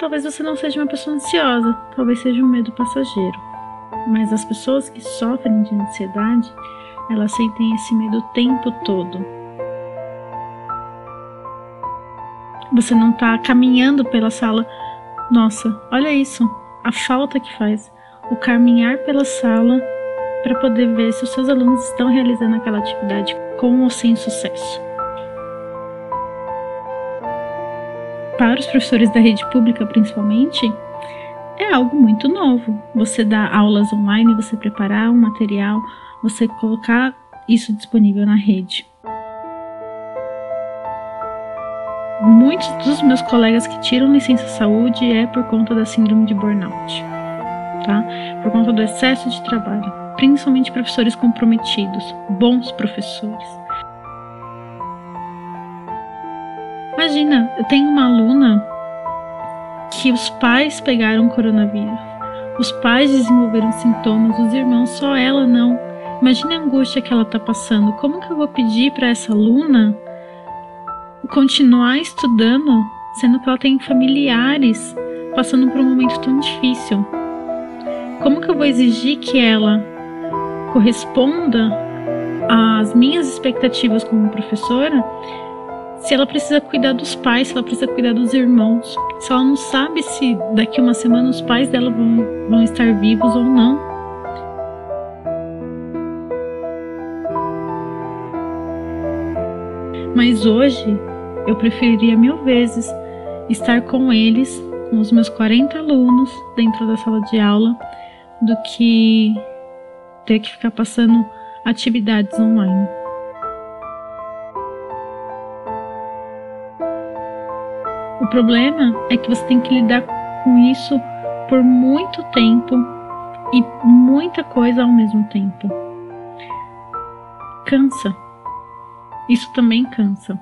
talvez você não seja uma pessoa ansiosa, talvez seja um medo passageiro. Mas as pessoas que sofrem de ansiedade, elas sentem esse medo o tempo todo. Você não está caminhando pela sala. Nossa, olha isso, a falta que faz o caminhar pela sala para poder ver se os seus alunos estão realizando aquela atividade com ou sem sucesso. Para os professores da rede pública, principalmente, é algo muito novo. Você dá aulas online, você preparar um material, você colocar isso disponível na rede. Muitos dos meus colegas que tiram licença saúde é por conta da síndrome de burnout, tá? Por conta do excesso de trabalho principalmente professores comprometidos, bons professores. Imagina, eu tenho uma aluna que os pais pegaram coronavírus, os pais desenvolveram sintomas, os irmãos, só ela não. Imagina a angústia que ela está passando. Como que eu vou pedir para essa aluna continuar estudando, sendo que ela tem familiares passando por um momento tão difícil? Como que eu vou exigir que ela corresponda às minhas expectativas como professora, se ela precisa cuidar dos pais, se ela precisa cuidar dos irmãos, se ela não sabe se daqui uma semana os pais dela vão, vão estar vivos ou não. Mas hoje eu preferiria mil vezes estar com eles, com os meus 40 alunos dentro da sala de aula, do que ter que ficar passando atividades online. O problema é que você tem que lidar com isso por muito tempo e muita coisa ao mesmo tempo. Cansa. Isso também cansa.